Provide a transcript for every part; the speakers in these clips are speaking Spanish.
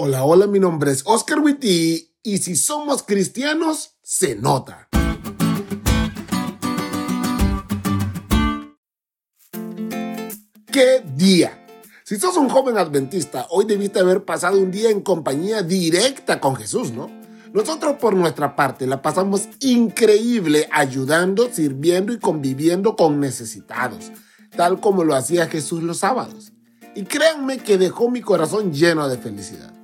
Hola, hola, mi nombre es Oscar Witty y si somos cristianos, se nota. ¡Qué día! Si sos un joven adventista, hoy debiste haber pasado un día en compañía directa con Jesús, ¿no? Nosotros por nuestra parte la pasamos increíble ayudando, sirviendo y conviviendo con necesitados, tal como lo hacía Jesús los sábados. Y créanme que dejó mi corazón lleno de felicidad.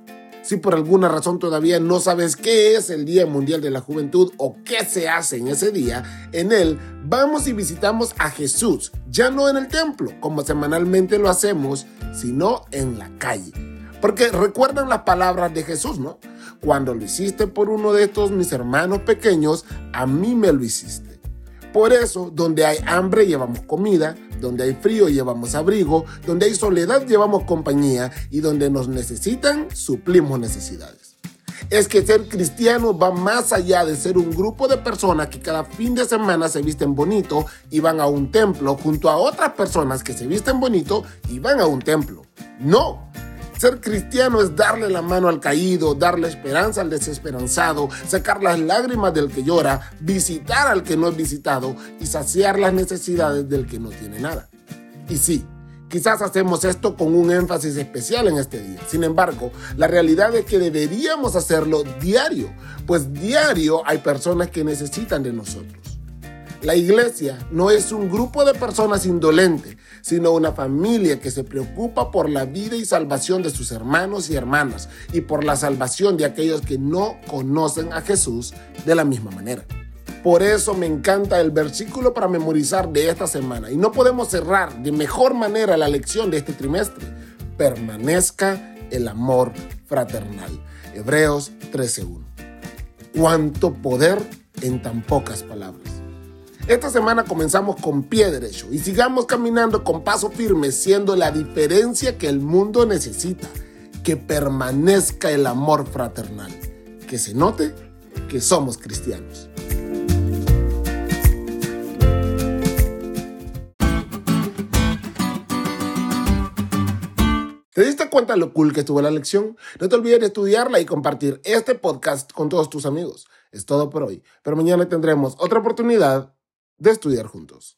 Si por alguna razón todavía no sabes qué es el Día Mundial de la Juventud o qué se hace en ese día, en él vamos y visitamos a Jesús, ya no en el templo, como semanalmente lo hacemos, sino en la calle. Porque recuerdan las palabras de Jesús, ¿no? Cuando lo hiciste por uno de estos mis hermanos pequeños, a mí me lo hiciste. Por eso, donde hay hambre llevamos comida, donde hay frío llevamos abrigo, donde hay soledad llevamos compañía y donde nos necesitan suplimos necesidades. Es que ser cristiano va más allá de ser un grupo de personas que cada fin de semana se visten bonito y van a un templo junto a otras personas que se visten bonito y van a un templo. No, ser cristiano es darle la mano al caído, darle esperanza al desesperanzado, sacar las lágrimas del que llora, visitar al que no es visitado y saciar las necesidades del que no tiene nada. Y sí, Quizás hacemos esto con un énfasis especial en este día. Sin embargo, la realidad es que deberíamos hacerlo diario, pues diario hay personas que necesitan de nosotros. La iglesia no es un grupo de personas indolentes, sino una familia que se preocupa por la vida y salvación de sus hermanos y hermanas y por la salvación de aquellos que no conocen a Jesús de la misma manera. Por eso me encanta el versículo para memorizar de esta semana y no podemos cerrar de mejor manera la lección de este trimestre. Permanezca el amor fraternal. Hebreos 13.1. Cuánto poder en tan pocas palabras. Esta semana comenzamos con pie derecho y sigamos caminando con paso firme, siendo la diferencia que el mundo necesita, que permanezca el amor fraternal, que se note que somos cristianos. ¿Te diste cuenta lo cool que estuvo la lección? No te olvides de estudiarla y compartir este podcast con todos tus amigos. Es todo por hoy, pero mañana tendremos otra oportunidad de estudiar juntos.